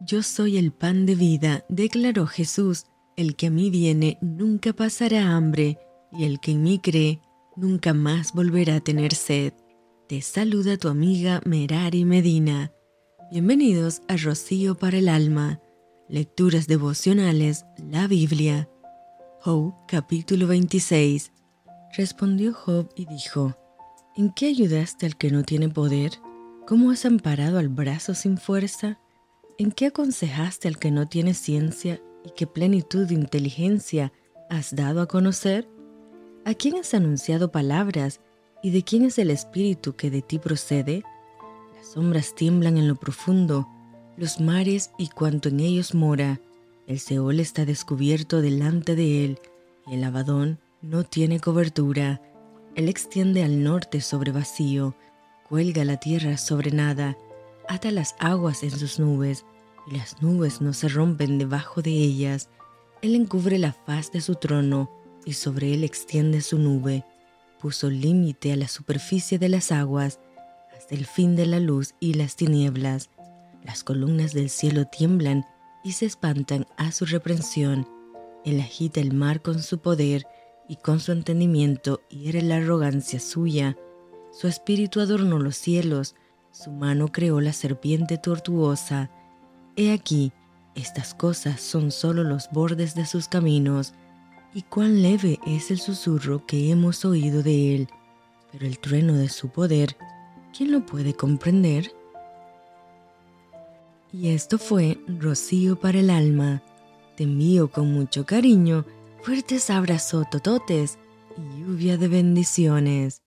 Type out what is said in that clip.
Yo soy el pan de vida, declaró Jesús. El que a mí viene nunca pasará hambre, y el que en mí cree nunca más volverá a tener sed. Te saluda tu amiga Merari Medina. Bienvenidos a Rocío para el Alma. Lecturas devocionales, la Biblia. Job capítulo 26. Respondió Job y dijo, ¿En qué ayudaste al que no tiene poder? ¿Cómo has amparado al brazo sin fuerza? ¿En qué aconsejaste al que no tiene ciencia y qué plenitud de inteligencia has dado a conocer? ¿A quién has anunciado palabras y de quién es el espíritu que de ti procede? Las sombras tiemblan en lo profundo, los mares y cuanto en ellos mora. El Seol está descubierto delante de él y el Abadón no tiene cobertura. Él extiende al norte sobre vacío, cuelga la tierra sobre nada ata las aguas en sus nubes, y las nubes no se rompen debajo de ellas. Él encubre la faz de su trono, y sobre él extiende su nube. Puso límite a la superficie de las aguas, hasta el fin de la luz y las tinieblas. Las columnas del cielo tiemblan y se espantan a su reprensión. Él agita el mar con su poder, y con su entendimiento hiere la arrogancia suya. Su espíritu adornó los cielos, su mano creó la serpiente tortuosa. He aquí, estas cosas son solo los bordes de sus caminos, y cuán leve es el susurro que hemos oído de él. Pero el trueno de su poder, ¿quién lo puede comprender? Y esto fue Rocío para el alma. Te envío con mucho cariño, fuertes abrazos tototes y lluvia de bendiciones.